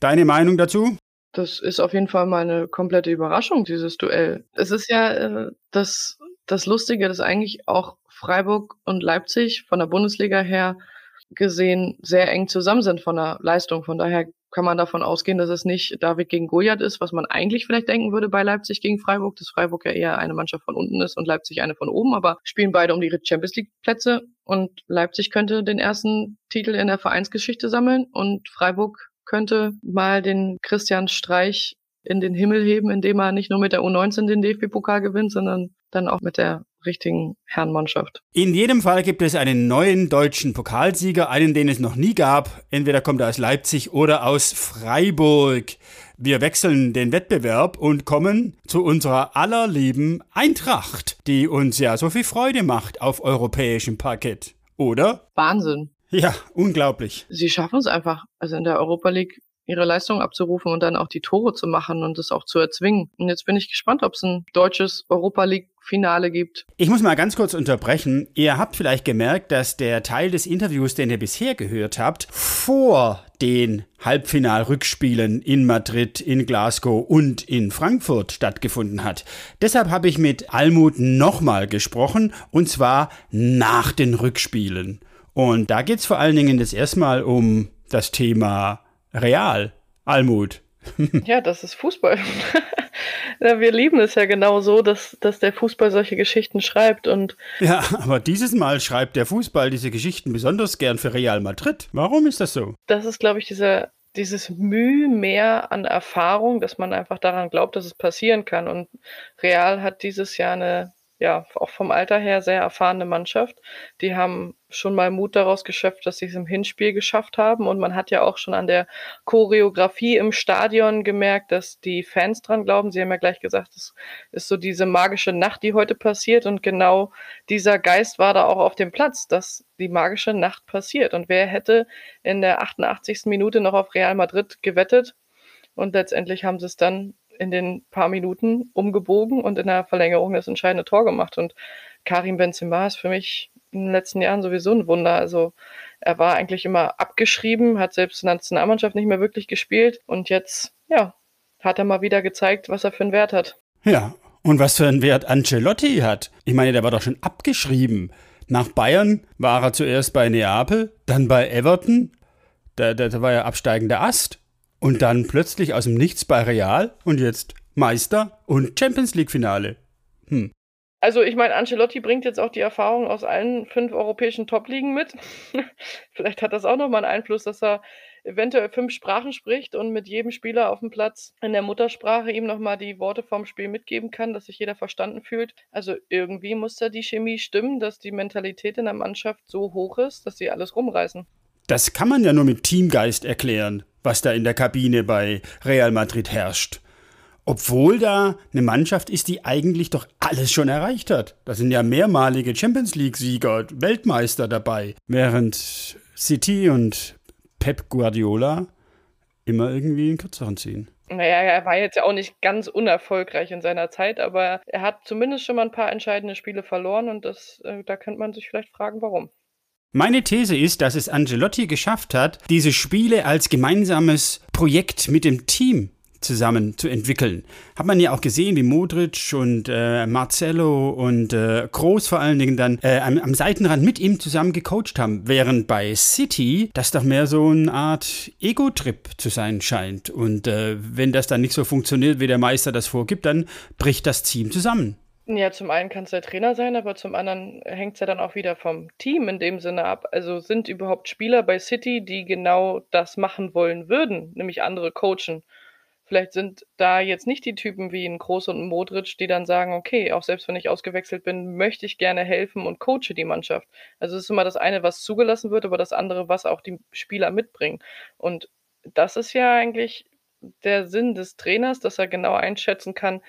Deine Meinung dazu? Das ist auf jeden Fall mal eine komplette Überraschung, dieses Duell. Es ist ja äh, das, das Lustige, dass eigentlich auch Freiburg und Leipzig von der Bundesliga her gesehen sehr eng zusammen sind von der Leistung. Von daher kann man davon ausgehen, dass es nicht David gegen Goliath ist, was man eigentlich vielleicht denken würde bei Leipzig gegen Freiburg, dass Freiburg ja eher eine Mannschaft von unten ist und Leipzig eine von oben, aber spielen beide um die Champions League Plätze und Leipzig könnte den ersten Titel in der Vereinsgeschichte sammeln und Freiburg könnte mal den Christian Streich in den Himmel heben, indem er nicht nur mit der U19 den DFB-Pokal gewinnt, sondern dann auch mit der richtigen Herrenmannschaft. In jedem Fall gibt es einen neuen deutschen Pokalsieger, einen, den es noch nie gab. Entweder kommt er aus Leipzig oder aus Freiburg. Wir wechseln den Wettbewerb und kommen zu unserer allerlieben Eintracht, die uns ja so viel Freude macht auf europäischem Parkett. Oder? Wahnsinn. Ja, unglaublich. Sie schaffen es einfach, also in der Europa League ihre Leistung abzurufen und dann auch die Tore zu machen und das auch zu erzwingen. Und jetzt bin ich gespannt, ob es ein deutsches Europa League Finale gibt. Ich muss mal ganz kurz unterbrechen. Ihr habt vielleicht gemerkt, dass der Teil des Interviews, den ihr bisher gehört habt, vor den Halbfinalrückspielen in Madrid, in Glasgow und in Frankfurt stattgefunden hat. Deshalb habe ich mit Almut nochmal gesprochen und zwar nach den Rückspielen. Und da geht es vor allen Dingen das erstmal um das Thema Real, Almut. [LAUGHS] ja, das ist Fußball. [LAUGHS] ja, wir lieben es ja genau so, dass, dass der Fußball solche Geschichten schreibt. Und ja, aber dieses Mal schreibt der Fußball diese Geschichten besonders gern für Real Madrid. Warum ist das so? Das ist, glaube ich, dieser, dieses Mühe mehr an Erfahrung, dass man einfach daran glaubt, dass es passieren kann. Und Real hat dieses Jahr eine ja, auch vom Alter her sehr erfahrene Mannschaft. Die haben schon mal Mut daraus geschöpft, dass sie es im Hinspiel geschafft haben. Und man hat ja auch schon an der Choreografie im Stadion gemerkt, dass die Fans dran glauben. Sie haben ja gleich gesagt, es ist so diese magische Nacht, die heute passiert. Und genau dieser Geist war da auch auf dem Platz, dass die magische Nacht passiert. Und wer hätte in der 88. Minute noch auf Real Madrid gewettet? Und letztendlich haben sie es dann in den paar Minuten umgebogen und in der Verlängerung das entscheidende Tor gemacht. Und Karim Benzema ist für mich in den letzten Jahren sowieso ein Wunder. Also er war eigentlich immer abgeschrieben, hat selbst in der Nationalmannschaft nicht mehr wirklich gespielt und jetzt, ja, hat er mal wieder gezeigt, was er für einen Wert hat. Ja, und was für einen Wert Ancelotti hat. Ich meine, der war doch schon abgeschrieben. Nach Bayern war er zuerst bei Neapel, dann bei Everton. Da, da, da war ja absteigender Ast. Und dann plötzlich aus dem Nichts bei Real und jetzt Meister und Champions League-Finale. Hm. Also ich meine, Ancelotti bringt jetzt auch die Erfahrung aus allen fünf europäischen Top-Ligen mit. [LAUGHS] Vielleicht hat das auch nochmal einen Einfluss, dass er eventuell fünf Sprachen spricht und mit jedem Spieler auf dem Platz in der Muttersprache ihm nochmal die Worte vom Spiel mitgeben kann, dass sich jeder verstanden fühlt. Also irgendwie muss da die Chemie stimmen, dass die Mentalität in der Mannschaft so hoch ist, dass sie alles rumreißen. Das kann man ja nur mit Teamgeist erklären, was da in der Kabine bei Real Madrid herrscht. Obwohl da eine Mannschaft ist, die eigentlich doch alles schon erreicht hat. Da sind ja mehrmalige Champions League-Sieger, Weltmeister dabei. Während City und Pep Guardiola immer irgendwie einen kürzeren ziehen. Naja, er war jetzt ja auch nicht ganz unerfolgreich in seiner Zeit, aber er hat zumindest schon mal ein paar entscheidende Spiele verloren und das, äh, da könnte man sich vielleicht fragen, warum. Meine These ist, dass es Angelotti geschafft hat, diese Spiele als gemeinsames Projekt mit dem Team zusammen zu entwickeln. Hat man ja auch gesehen, wie Modric und äh, Marcelo und äh, Groß vor allen Dingen dann äh, am, am, Seitenrand mit ihm zusammen gecoacht haben, während bei City das doch mehr so eine Art Ego-Trip zu sein scheint. Und äh, wenn das dann nicht so funktioniert, wie der Meister das vorgibt, dann bricht das Team zusammen. Ja, zum einen kann es der Trainer sein, aber zum anderen hängt es ja dann auch wieder vom Team in dem Sinne ab. Also sind überhaupt Spieler bei City, die genau das machen wollen würden, nämlich andere coachen. Vielleicht sind da jetzt nicht die Typen wie ein Groß und ein Modric, die dann sagen, okay, auch selbst wenn ich ausgewechselt bin, möchte ich gerne helfen und coache die Mannschaft. Also es ist immer das eine, was zugelassen wird, aber das andere, was auch die Spieler mitbringen. Und das ist ja eigentlich der Sinn des Trainers, dass er genau einschätzen kann,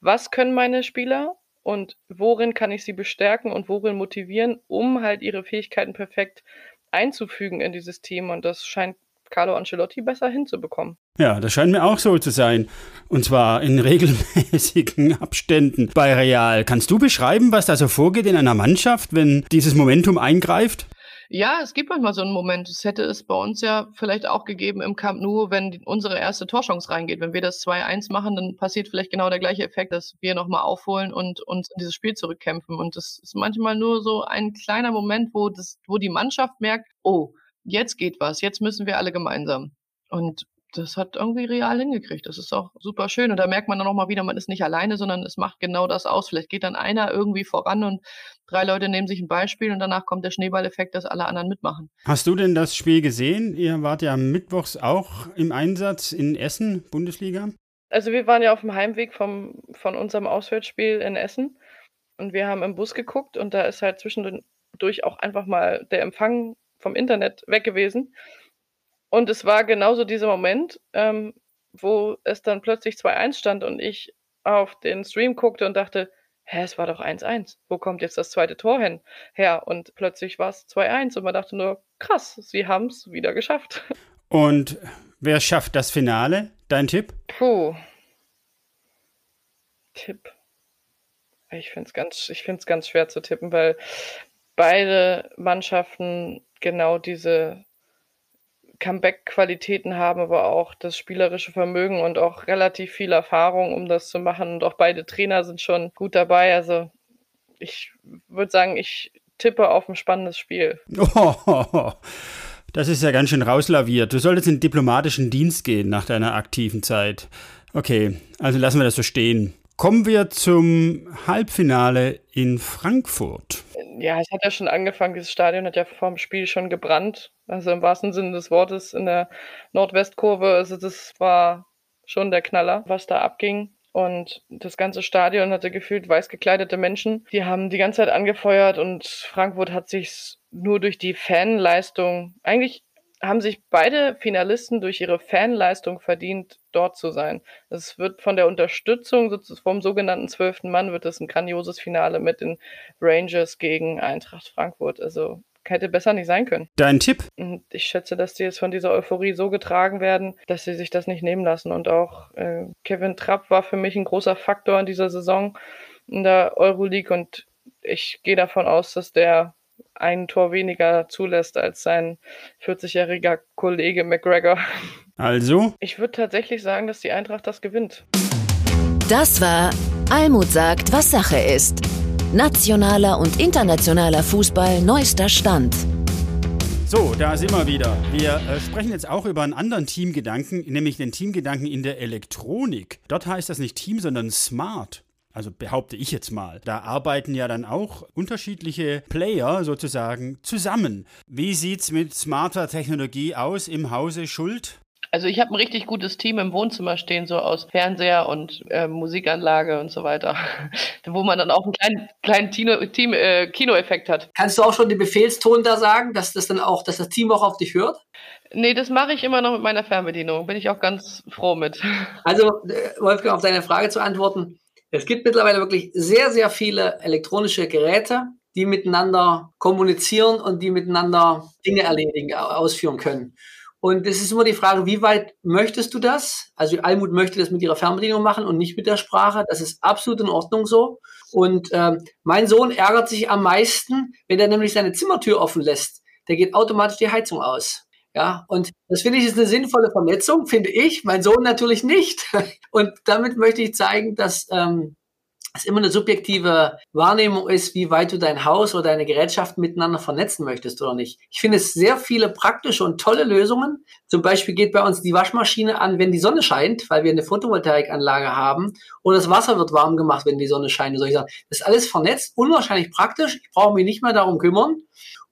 was können meine Spieler und worin kann ich sie bestärken und worin motivieren, um halt ihre Fähigkeiten perfekt einzufügen in dieses Team. Und das scheint Carlo Ancelotti besser hinzubekommen. Ja, das scheint mir auch so zu sein. Und zwar in regelmäßigen [LAUGHS] Abständen bei Real. Kannst du beschreiben, was da so vorgeht in einer Mannschaft, wenn dieses Momentum eingreift? Ja, es gibt manchmal so einen Moment. Es hätte es bei uns ja vielleicht auch gegeben im Camp Nou, wenn unsere erste Torchance reingeht. Wenn wir das 2-1 machen, dann passiert vielleicht genau der gleiche Effekt, dass wir nochmal aufholen und uns in dieses Spiel zurückkämpfen. Und das ist manchmal nur so ein kleiner Moment, wo, das, wo die Mannschaft merkt, oh, jetzt geht was, jetzt müssen wir alle gemeinsam. Und das hat irgendwie real hingekriegt. Das ist auch super schön. Und da merkt man dann auch mal wieder, man ist nicht alleine, sondern es macht genau das aus. Vielleicht geht dann einer irgendwie voran und drei Leute nehmen sich ein Beispiel und danach kommt der Schneeballeffekt, dass alle anderen mitmachen. Hast du denn das Spiel gesehen? Ihr wart ja mittwochs auch im Einsatz in Essen, Bundesliga. Also wir waren ja auf dem Heimweg vom, von unserem Auswärtsspiel in Essen und wir haben im Bus geguckt und da ist halt zwischendurch auch einfach mal der Empfang vom Internet weg gewesen. Und es war genauso dieser Moment, ähm, wo es dann plötzlich 2-1 stand und ich auf den Stream guckte und dachte, hä, es war doch 1-1. Wo kommt jetzt das zweite Tor hin her? Und plötzlich war es 2-1 und man dachte nur, krass, sie haben es wieder geschafft. Und wer schafft das Finale? Dein Tipp? Puh. Tipp. Ich finde es ganz, ganz schwer zu tippen, weil beide Mannschaften genau diese Comeback-Qualitäten haben, aber auch das spielerische Vermögen und auch relativ viel Erfahrung, um das zu machen. Und auch beide Trainer sind schon gut dabei. Also ich würde sagen, ich tippe auf ein spannendes Spiel. Oh, [LAUGHS] das ist ja ganz schön rauslaviert. Du solltest in diplomatischen Dienst gehen nach deiner aktiven Zeit. Okay, also lassen wir das so stehen. Kommen wir zum Halbfinale in Frankfurt. Ja, es hat ja schon angefangen, dieses Stadion hat ja vor dem Spiel schon gebrannt. Also im wahrsten Sinne des Wortes in der Nordwestkurve. Also das war schon der Knaller, was da abging. Und das ganze Stadion hatte gefühlt weiß gekleidete Menschen. Die haben die ganze Zeit angefeuert und Frankfurt hat sich nur durch die Fanleistung, eigentlich haben sich beide Finalisten durch ihre Fanleistung verdient, dort zu sein. Es wird von der Unterstützung vom sogenannten zwölften Mann wird es ein grandioses Finale mit den Rangers gegen Eintracht Frankfurt. Also hätte besser nicht sein können. Dein Tipp? Und ich schätze, dass die jetzt von dieser Euphorie so getragen werden, dass sie sich das nicht nehmen lassen. Und auch äh, Kevin Trapp war für mich ein großer Faktor in dieser Saison in der Euroleague und ich gehe davon aus, dass der ein Tor weniger zulässt als sein 40-jähriger Kollege McGregor. Also? Ich würde tatsächlich sagen, dass die Eintracht das gewinnt. Das war Almut sagt, was Sache ist. Nationaler und internationaler Fußball neuester Stand. So, da sind wir wieder. Wir äh, sprechen jetzt auch über einen anderen Teamgedanken, nämlich den Teamgedanken in der Elektronik. Dort heißt das nicht Team, sondern Smart. Also behaupte ich jetzt mal. Da arbeiten ja dann auch unterschiedliche Player sozusagen zusammen. Wie sieht's mit smarter Technologie aus im Hause Schuld? Also ich habe ein richtig gutes Team im Wohnzimmer stehen, so aus Fernseher und äh, Musikanlage und so weiter, [LAUGHS] wo man dann auch einen kleinen, kleinen Tino, Team, äh, Kinoeffekt hat. Kannst du auch schon den Befehlston da sagen, dass das dann auch, dass das Team auch auf dich hört? Nee, das mache ich immer noch mit meiner Fernbedienung. Bin ich auch ganz froh mit. [LAUGHS] Also, äh, Wolfgang, auf deine Frage zu antworten. Es gibt mittlerweile wirklich sehr, sehr viele elektronische Geräte, die miteinander kommunizieren und die miteinander Dinge erledigen, ausführen können. Und es ist immer die Frage, wie weit möchtest du das? Also Almut möchte das mit ihrer Fernbedienung machen und nicht mit der Sprache. Das ist absolut in Ordnung so. Und ähm, mein Sohn ärgert sich am meisten, wenn er nämlich seine Zimmertür offen lässt. Der geht automatisch die Heizung aus. Ja, und das finde ich ist eine sinnvolle Vernetzung, finde ich. Mein Sohn natürlich nicht. [LAUGHS] Und damit möchte ich zeigen, dass ähm, es immer eine subjektive Wahrnehmung ist, wie weit du dein Haus oder deine Gerätschaften miteinander vernetzen möchtest oder nicht. Ich finde es sehr viele praktische und tolle Lösungen. Zum Beispiel geht bei uns die Waschmaschine an, wenn die Sonne scheint, weil wir eine Photovoltaikanlage haben. Oder das Wasser wird warm gemacht, wenn die Sonne scheint. Soll ich sagen. Das ist alles vernetzt, unwahrscheinlich praktisch. Ich brauche mich nicht mehr darum kümmern.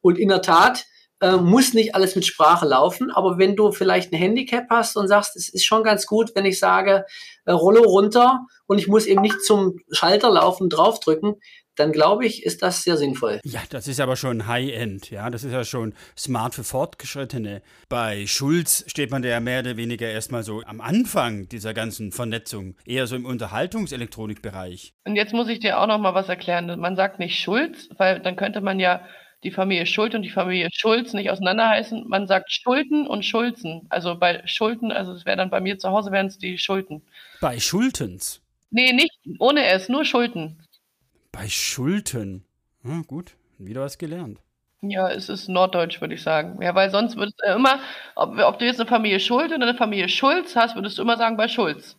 Und in der Tat, äh, muss nicht alles mit Sprache laufen, aber wenn du vielleicht ein Handicap hast und sagst, es ist schon ganz gut, wenn ich sage, äh, Rollo runter und ich muss eben nicht zum Schalter laufen, draufdrücken, dann glaube ich, ist das sehr sinnvoll. Ja, das ist aber schon High-End, ja, das ist ja schon smart für Fortgeschrittene. Bei Schulz steht man ja mehr oder weniger erstmal so am Anfang dieser ganzen Vernetzung, eher so im Unterhaltungselektronikbereich. Und jetzt muss ich dir auch noch mal was erklären. Man sagt nicht Schulz, weil dann könnte man ja die Familie Schuld und die Familie Schulz nicht auseinander heißen. Man sagt Schulden und Schulzen. Also bei Schulden, also es wäre dann bei mir zu Hause, wären es die Schulden. Bei Schultens? Nee, nicht ohne S, nur Schulden. Bei Schulten. Ja, gut, wieder was gelernt. Ja, es ist Norddeutsch, würde ich sagen. Ja, weil sonst würdest du immer, ob, ob du jetzt eine Familie Schuld oder eine Familie Schulz hast, würdest du immer sagen bei Schulz.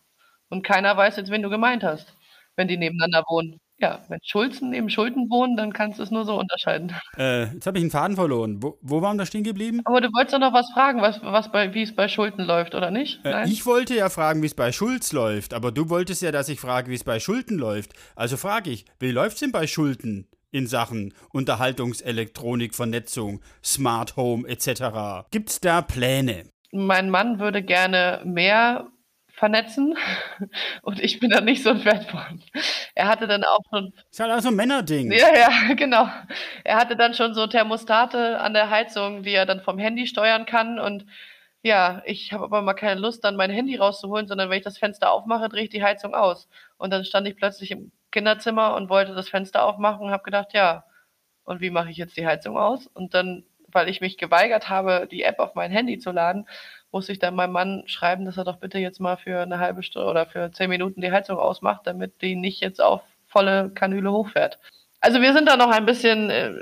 Und keiner weiß jetzt, wen du gemeint hast, wenn die nebeneinander wohnen. Ja, wenn Schulzen neben Schulden wohnen, dann kannst du es nur so unterscheiden. [LAUGHS] Äh, jetzt habe ich einen Faden verloren. Wo, wo waren wir stehen geblieben? Aber du wolltest doch noch was fragen, was, was bei, wie es bei Schulden läuft, oder nicht? Äh, ich wollte ja fragen, wie es bei Schulz läuft, aber du wolltest ja, dass ich frage, wie es bei Schulden läuft. Also frage ich, wie läuft es denn bei Schulden in Sachen Unterhaltungselektronik, Vernetzung, Smart Home etc.? Gibt es da Pläne? Mein Mann würde gerne mehr vernetzen. [LAUGHS] Und ich bin da nicht so ein Fan von. Er hatte dann auch schon. Ist halt auch so ein Männerding. Ja, ja, [LAUGHS] genau. Er hatte dann schon so Thermostate an der Heizung, die er dann vom Handy steuern kann. Und ja, ich habe aber mal keine Lust, dann mein Handy rauszuholen, sondern wenn ich das Fenster aufmache, drehe ich die Heizung aus. Und dann stand ich plötzlich im Kinderzimmer und wollte das Fenster aufmachen und habe gedacht, ja, und wie mache ich jetzt die Heizung aus? Und dann, weil ich mich geweigert habe, die App auf mein Handy zu laden, muss ich dann meinem Mann schreiben, dass er doch bitte jetzt mal für eine halbe Stunde oder für zehn Minuten die Heizung ausmacht, damit die nicht jetzt auf volle Kanüle hochfährt. Also wir sind da noch ein bisschen, äh,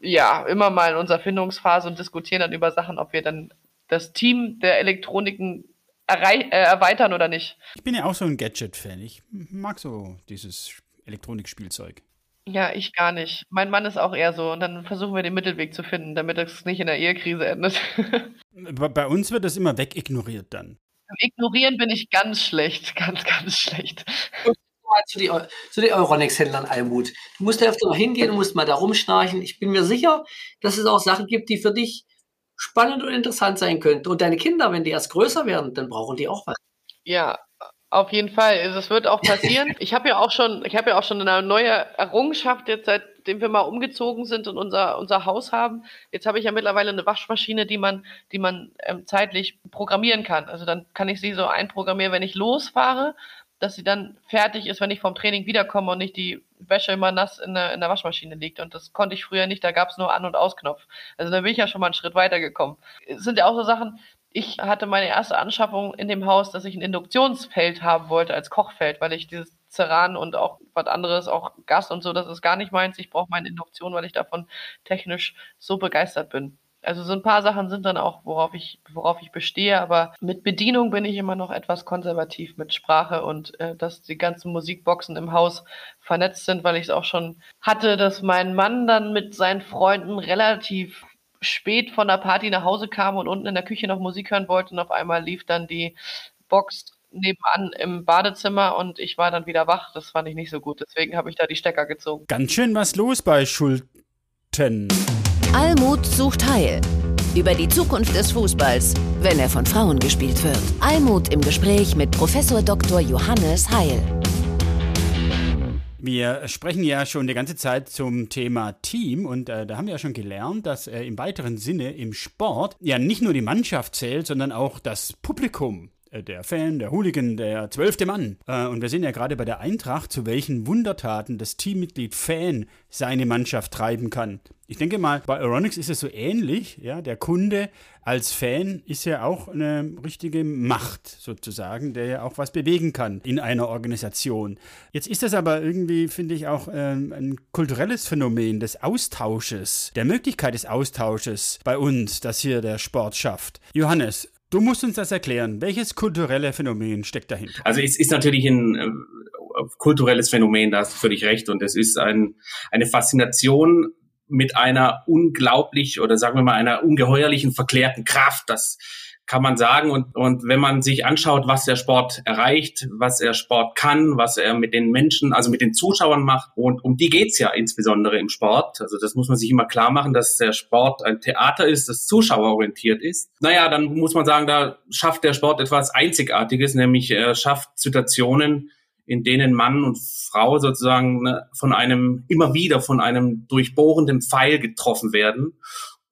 ja, immer mal in unserer Findungsphase und diskutieren dann über Sachen, ob wir dann das Team der Elektroniken äh, erweitern oder nicht. Ich bin ja auch so ein Gadget-Fan. Ich mag so dieses Elektronikspielzeug. Ja, ich gar nicht. Mein Mann ist auch eher so. Und dann versuchen wir den Mittelweg zu finden, damit es nicht in der Ehekrise endet. [LAUGHS] Bei uns wird das immer wegignoriert dann. Ignorieren bin ich ganz schlecht. [LAUGHS] Ganz, ganz schlecht. Zu, die, zu den Euronics-Händlern Almut. Du musst da öfter noch hingehen, du musst mal da rumschnarchen. Ich bin mir sicher, dass es auch Sachen gibt, die für dich spannend und interessant sein könnten. Und deine Kinder, wenn die erst größer werden, dann brauchen die auch was. Ja, auf jeden Fall. Also, es wird auch passieren. [LAUGHS] Ich habe ja auch schon, ich habe ja auch schon eine neue Errungenschaft jetzt, seitdem wir mal umgezogen sind und unser, unser Haus haben. Jetzt habe ich ja mittlerweile eine Waschmaschine, die man, die man ähm, zeitlich programmieren kann. Also dann kann ich sie so einprogrammieren, wenn ich losfahre, dass sie dann fertig ist, wenn ich vom Training wiederkomme und nicht die Wäsche immer nass in der, in der Waschmaschine liegt. Und das konnte ich früher nicht, da gab es nur An- und Ausknopf. Also da bin ich ja schon mal einen Schritt weitergekommen. Es sind ja auch so Sachen, ich hatte meine erste Anschaffung in dem Haus, dass ich ein Induktionsfeld haben wollte als Kochfeld, weil ich dieses Ceran und auch was anderes, auch Gas und so, das ist gar nicht meins. Ich brauche meine Induktion, weil ich davon technisch so begeistert bin. Also so ein paar Sachen sind dann auch, worauf ich, worauf ich bestehe, aber mit Bedienung bin ich immer noch etwas konservativ mit Sprache und äh, dass die ganzen Musikboxen im Haus vernetzt sind, weil ich es auch schon hatte, dass mein Mann dann mit seinen Freunden relativ spät von der Party nach Hause kam und unten in der Küche noch Musik hören wollte und auf einmal lief dann die Box nebenan im Badezimmer und ich war dann wieder wach. Das fand ich nicht so gut. Deswegen habe ich da die Stecker gezogen. Ganz schön was los bei Schulten. Almut sucht Heil. Über die Zukunft des Fußballs, wenn er von Frauen gespielt wird. Almut im Gespräch mit Professor Dr. Johannes Heil. Wir sprechen ja schon die ganze Zeit zum Thema Team und äh, da haben wir ja schon gelernt, dass äh, im weiteren Sinne im Sport ja nicht nur die Mannschaft zählt, sondern auch das Publikum. Äh, der Fan, der Hooligan, der zwölfte Mann. Äh, und wir sehen ja gerade bei der Eintracht, zu welchen Wundertaten das Teammitglied Fan seine Mannschaft treiben kann. Ich denke mal, bei Euronics ist es so ähnlich. Ja, der Kunde als Fan ist ja auch eine richtige Macht sozusagen, der ja auch was bewegen kann in einer Organisation. Jetzt ist das aber irgendwie, finde ich, auch ähm, ein kulturelles Phänomen des Austausches, der Möglichkeit des Austausches bei uns, das hier der Sport schafft. Johannes, Du musst uns das erklären. Welches kulturelle Phänomen steckt dahinter? Also es ist natürlich ein äh, kulturelles Phänomen, da hast du völlig recht. Und es ist ein, eine Faszination mit einer unglaublich oder sagen wir mal einer ungeheuerlichen verklärten Kraft, das kann man sagen. Und, und wenn man sich anschaut, was der Sport erreicht, was er Sport kann, was er mit den Menschen, also mit den Zuschauern macht, und um die geht's ja insbesondere im Sport. Also das muss man sich immer klar machen, dass der Sport ein Theater ist, das zuschauerorientiert ist. Naja, dann muss man sagen, da schafft der Sport etwas Einzigartiges, nämlich er schafft Situationen, in denen Mann und Frau sozusagen ne, von einem, immer wieder von einem durchbohrenden Pfeil getroffen werden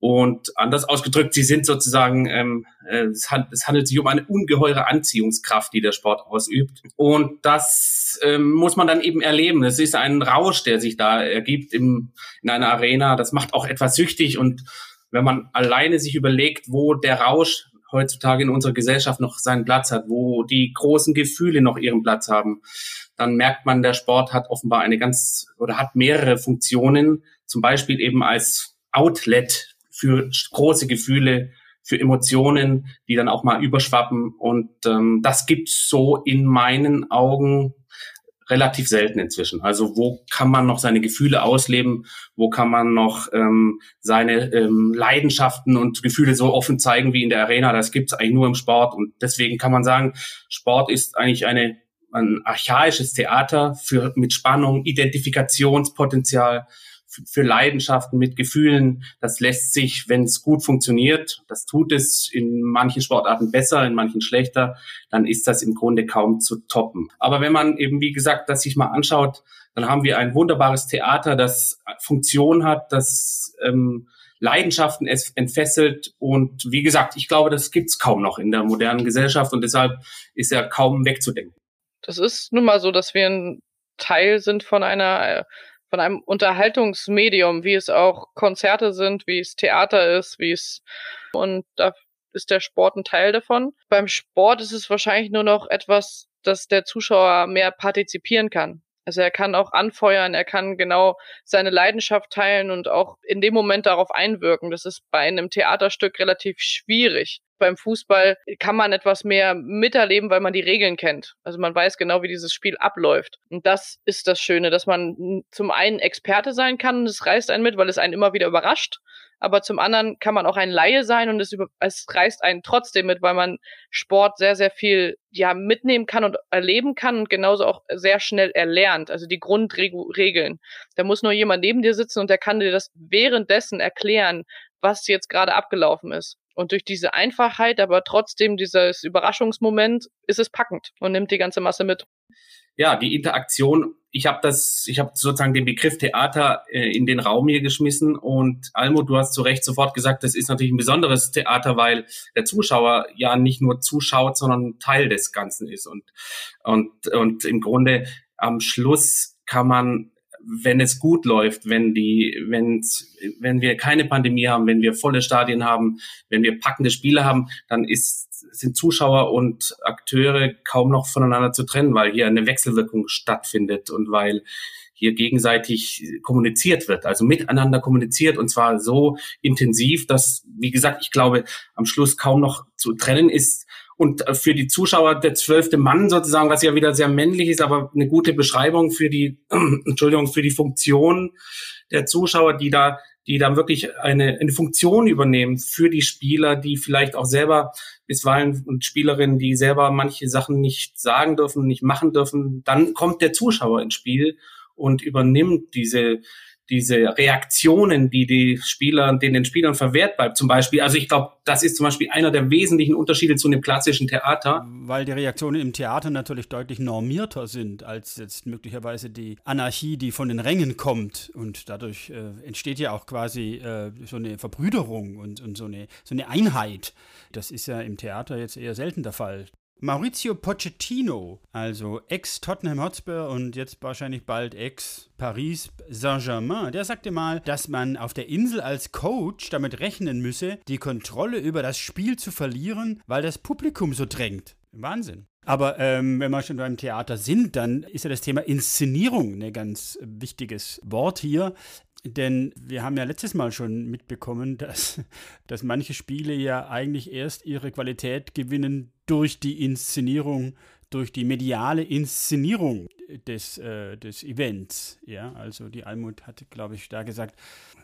und anders ausgedrückt, sie sind sozusagen, ähm, äh, es, handelt, sich um eine ungeheure Anziehungskraft, die der Sport ausübt. Und das ähm, muss man dann eben erleben. Es ist ein Rausch, der sich da ergibt im, in einer Arena. Das macht auch etwas süchtig. Und wenn man alleine sich überlegt, wo der Rausch heutzutage in unserer Gesellschaft noch seinen Platz hat, wo die großen Gefühle noch ihren Platz haben, dann merkt man, der Sport hat offenbar eine ganz oder hat mehrere Funktionen, zum Beispiel eben als Outlet für große Gefühle, für Emotionen, die dann auch mal überschwappen. Und ähm, das gibt's so in meinen Augen relativ selten inzwischen. Also wo kann man noch seine Gefühle ausleben? Wo kann man noch ähm, seine ähm, Leidenschaften und Gefühle so offen zeigen wie in der Arena? Das gibt's eigentlich nur im Sport. Und deswegen kann man sagen, Sport ist eigentlich eine ein archaisches Theater für mit Spannung, Identifikationspotenzial, für Leidenschaften, mit Gefühlen. Das lässt sich, wenn es gut funktioniert, das tut es in manchen Sportarten besser, in manchen schlechter, dann ist das im Grunde kaum zu toppen. Aber wenn man eben, wie gesagt, das sich mal anschaut, dann haben wir ein wunderbares Theater, das Funktion hat, das ähm, Leidenschaften es entfesselt. Und wie gesagt, ich glaube, das gibt's kaum noch in der modernen Gesellschaft und deshalb ist er kaum wegzudenken. Das ist nun mal so, dass wir ein Teil sind von einer von einem Unterhaltungsmedium, wie es auch Konzerte sind, wie es Theater ist, wie es und da ist der Sport ein Teil davon. Beim Sport ist es wahrscheinlich nur noch etwas, dass der Zuschauer mehr partizipieren kann. Also er kann auch anfeuern, er kann genau seine Leidenschaft teilen und auch in dem Moment darauf einwirken. Das ist bei einem Theaterstück relativ schwierig beim Fußball kann man etwas mehr miterleben, weil man die Regeln kennt. Also man weiß genau, wie dieses Spiel abläuft. Und das ist das Schöne, dass man zum einen Experte sein kann und es reißt einen mit, weil es einen immer wieder überrascht. Aber zum anderen kann man auch ein Laie sein und es, über, es reißt einen trotzdem mit, weil man Sport sehr, sehr viel ja mitnehmen kann und erleben kann und genauso auch sehr schnell erlernt. Also die Grundregeln. Da muss nur jemand neben dir sitzen und der kann dir das währenddessen erklären, was jetzt gerade abgelaufen ist. Und durch diese Einfachheit, aber trotzdem dieses Überraschungsmoment, ist es packend und nimmt die ganze Masse mit. Ja, die Interaktion. Ich habe das, ich habe sozusagen den Begriff Theater äh, in den Raum hier geschmissen und Almo, du hast zu Recht sofort gesagt, das ist natürlich ein besonderes Theater, weil der Zuschauer ja nicht nur zuschaut, sondern Teil des Ganzen ist und und und im Grunde am Schluss kann man wenn es gut läuft, wenn die, wenn wenn wir keine Pandemie haben, wenn wir volle Stadien haben, wenn wir packende Spiele haben, dann ist sind Zuschauer und Akteure kaum noch voneinander zu trennen, weil hier eine Wechselwirkung stattfindet und weil hier gegenseitig kommuniziert wird, also miteinander kommuniziert und zwar so intensiv, dass, wie gesagt, ich glaube, am Schluss kaum noch zu trennen ist. Und für die Zuschauer der zwölfte Mann sozusagen, was ja wieder sehr männlich ist, aber eine gute Beschreibung für die, [CLEARS THROAT] Entschuldigung, für die Funktion der Zuschauer, die da die dann wirklich eine, eine Funktion übernehmen für die Spieler, die vielleicht auch selber bisweilen und Spielerinnen, die selber manche Sachen nicht sagen dürfen, nicht machen dürfen, dann kommt der Zuschauer ins Spiel und übernimmt diese diese Reaktionen, die die Spieler, denen den Spielern verwehrt bleibt, zum Beispiel. Also ich glaube, das ist zum Beispiel einer der wesentlichen Unterschiede zu einem klassischen Theater. Weil die Reaktionen im Theater natürlich deutlich normierter sind als jetzt möglicherweise die Anarchie, die von den Rängen kommt. Und dadurch äh, entsteht ja auch quasi äh, so eine Verbrüderung und, und so, eine, so eine Einheit. Das ist ja im Theater jetzt eher selten der Fall. Maurizio Pochettino, also ex-Tottenham Hotspur und jetzt wahrscheinlich bald ex-Paris Saint-Germain, der sagte mal, dass man auf der Insel als Coach damit rechnen müsse, die Kontrolle über das Spiel zu verlieren, weil das Publikum so drängt. Wahnsinn. Aber ähm, wenn wir schon beim Theater sind, dann ist ja das Thema Inszenierung ein ganz wichtiges Wort hier. Denn wir haben ja letztes Mal schon mitbekommen, [LAUGHS] dass, dass manche Spiele ja eigentlich erst ihre Qualität gewinnen durch die Inszenierung, durch die mediale Inszenierung des, äh, des Events. Ja, also die Almut hat, glaube ich, da gesagt,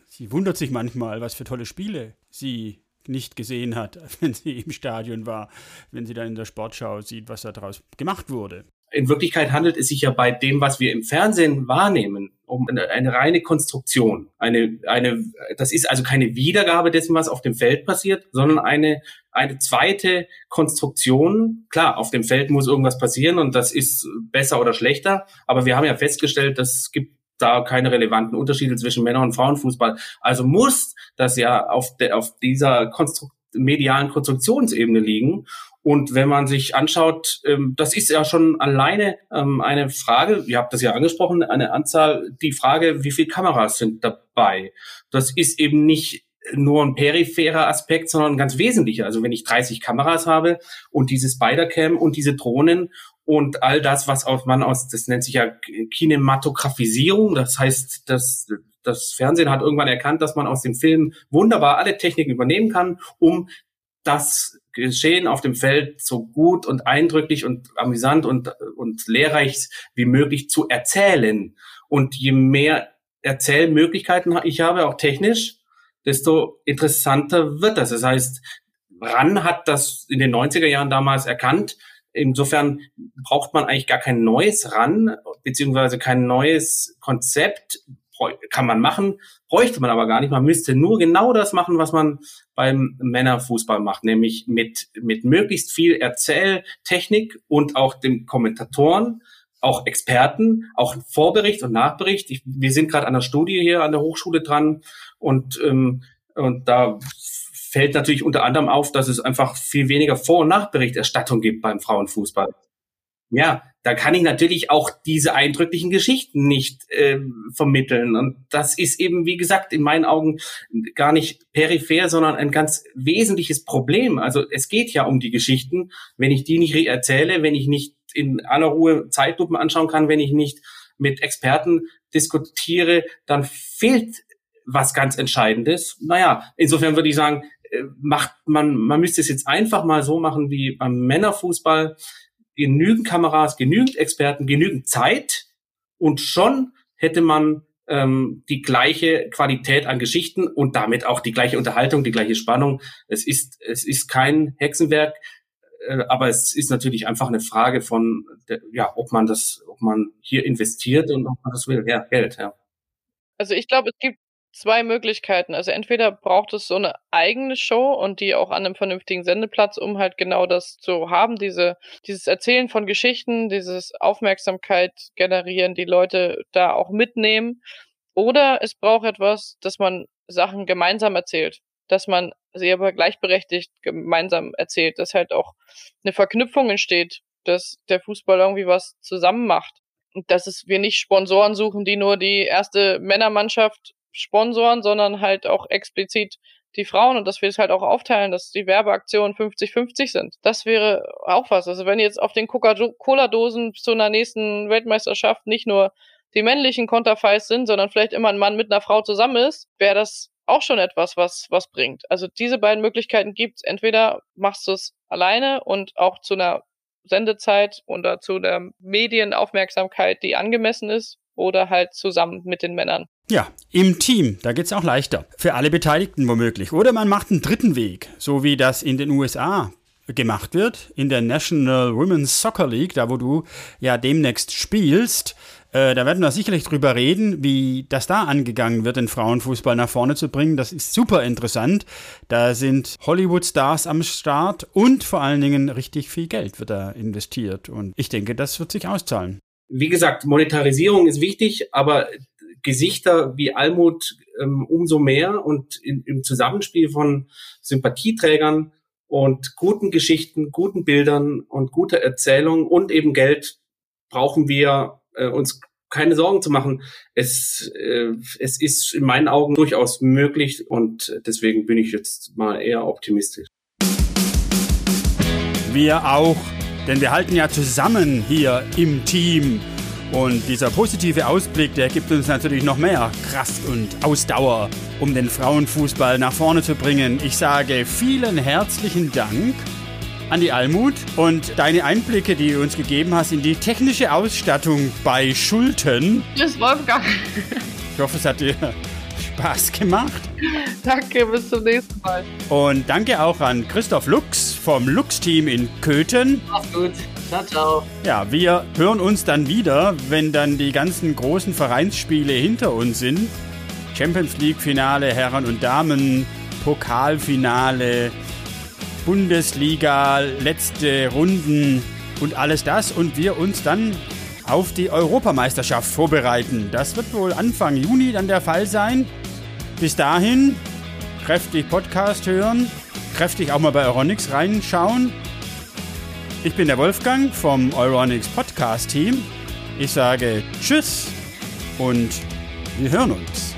sie wundert sich manchmal, was für tolle Spiele sie nicht gesehen hat, [LAUGHS] wenn sie im Stadion war, wenn sie dann in der Sportschau sieht, was da draus gemacht wurde in Wirklichkeit handelt es sich ja bei dem, was wir im Fernsehen wahrnehmen, um eine, eine, reine Konstruktion. Eine, eine, das ist also keine Wiedergabe dessen, was auf dem Feld passiert, sondern eine, eine zweite Konstruktion. Klar, auf dem Feld muss irgendwas passieren und das ist besser oder schlechter. Aber wir haben ja festgestellt, dass es gibt da keine relevanten Unterschiede zwischen Männer- und Frauenfußball. Also muss das ja auf, de, auf dieser Konstru medialen Konstruktionsebene liegen. Und wenn man sich anschaut, ähm, das ist ja schon alleine ähm, eine Frage, ihr habt das ja angesprochen, eine Anzahl, die Frage, wie viele Kameras sind dabei? Das ist eben nicht nur ein peripherer Aspekt, sondern ein ganz wesentlicher. Also wenn ich 30 Kameras habe und diese Spider-Cam und diese Drohnen und all das, was auch man aus, das nennt sich ja Kinematographisierung, das heißt, das, das Fernsehen hat irgendwann erkannt, dass man aus dem Film wunderbar alle Techniken übernehmen kann, um das Geschehen auf dem Feld so gut und eindrücklich und amüsant und, und lehrreich wie möglich zu erzählen. Und je mehr Erzählmöglichkeiten ich habe, auch technisch, desto interessanter wird das. Das heißt, RAN hat das in den 90er Jahren damals erkannt. Insofern braucht man eigentlich gar kein neues RAN, beziehungsweise kein neues Konzept, kann man machen, bräuchte man aber gar nicht. Man müsste nur genau das machen, was man beim Männerfußball macht, nämlich mit, mit möglichst viel Erzähltechnik und auch den Kommentatoren, auch Experten, auch Vorbericht und Nachbericht. Ich, wir sind gerade an der Studie hier an der Hochschule dran und, ähm, und da fällt natürlich unter anderem auf, dass es einfach viel weniger Vor- und Nachberichterstattung gibt beim Frauenfußball. Ja, da kann ich natürlich auch diese eindrücklichen Geschichten nicht äh, vermitteln. Und das ist eben, wie gesagt, in meinen Augen gar nicht peripher, sondern ein ganz wesentliches Problem. Also es geht ja um die Geschichten. Wenn ich die nicht erzähle, wenn ich nicht in aller Ruhe Zeitlupen anschauen kann, wenn ich nicht mit Experten diskutiere, dann fehlt was ganz Entscheidendes. Naja, insofern würde ich sagen, äh, macht man, man müsste es jetzt einfach mal so machen wie beim Männerfußball genügend Kameras, genügend Experten, genügend Zeit und schon hätte man ähm, die gleiche Qualität an Geschichten und damit auch die gleiche Unterhaltung, die gleiche Spannung. Es ist, es ist kein Hexenwerk, äh, aber es ist natürlich einfach eine Frage von, ja, ob man das, ob man hier investiert und ob man das will. Ja, Geld, ja. Also ich glaube, es gibt zwei Möglichkeiten. Also entweder braucht es so eine eigene Show und die auch an einem vernünftigen Sendeplatz, um halt genau das zu haben, diese, dieses Erzählen von Geschichten, dieses Aufmerksamkeit generieren, die Leute da auch mitnehmen. Oder es braucht etwas, dass man Sachen gemeinsam erzählt, dass man sie aber gleichberechtigt gemeinsam erzählt, dass halt auch eine Verknüpfung entsteht, dass der Fußball irgendwie was zusammen macht. Dass es wir nicht Sponsoren suchen, die nur die erste Männermannschaft sponsoren, sondern halt auch explizit die Frauen und dass wir es halt auch aufteilen, dass die Werbeaktionen 50-50 sind. Das wäre auch was. Also wenn jetzt auf den Coca-Cola-Dosen zu einer nächsten Weltmeisterschaft nicht nur die männlichen Konterfeis sind, sondern vielleicht immer ein Mann mit einer Frau zusammen ist, wäre das auch schon etwas, was, was bringt. Also diese beiden Möglichkeiten gibt's. Entweder machst du es alleine und auch zu einer Sendezeit oder zu der Medienaufmerksamkeit, die angemessen ist, oder halt zusammen mit den Männern. Ja, im Team, da geht's auch leichter. Für alle Beteiligten womöglich. Oder man macht einen dritten Weg, so wie das in den USA gemacht wird, in der National Women's Soccer League, da wo du ja demnächst spielst. Äh, da werden wir sicherlich drüber reden, wie das da angegangen wird, den Frauenfußball nach vorne zu bringen. Das ist super interessant. Da sind Hollywood-Stars am Start und vor allen Dingen richtig viel Geld wird da investiert. Und ich denke, das wird sich auszahlen. Wie gesagt, Monetarisierung ist wichtig, aber Gesichter wie Almut ähm, umso mehr und in, im Zusammenspiel von Sympathieträgern und guten Geschichten, guten Bildern und guter Erzählung und eben Geld brauchen wir äh, uns keine Sorgen zu machen. Es, äh, es ist in meinen Augen durchaus möglich und deswegen bin ich jetzt mal eher optimistisch. Wir auch, denn wir halten ja zusammen hier im Team. Und dieser positive Ausblick, der gibt uns natürlich noch mehr Kraft und Ausdauer, um den Frauenfußball nach vorne zu bringen. Ich sage vielen herzlichen Dank an die Almut und deine Einblicke, die du uns gegeben hast in die technische Ausstattung bei Schulten. Tschüss, Wolfgang. Ich hoffe, es hat dir Spaß gemacht. Danke, bis zum nächsten Mal. Und danke auch an Christoph Lux vom Lux-Team in Köthen. Mach's gut. Ciao, ciao. Ja, wir hören uns dann wieder, wenn dann die ganzen großen Vereinsspiele hinter uns sind. Champions League-Finale, Herren und Damen, Pokalfinale, Bundesliga, letzte Runden und alles das und wir uns dann auf die Europameisterschaft vorbereiten. Das wird wohl Anfang Juni dann der Fall sein. Bis dahin kräftig Podcast hören, kräftig auch mal bei Euronics reinschauen. Ich bin der Wolfgang vom Euronics Podcast Team. Ich sage Tschüss und wir hören uns.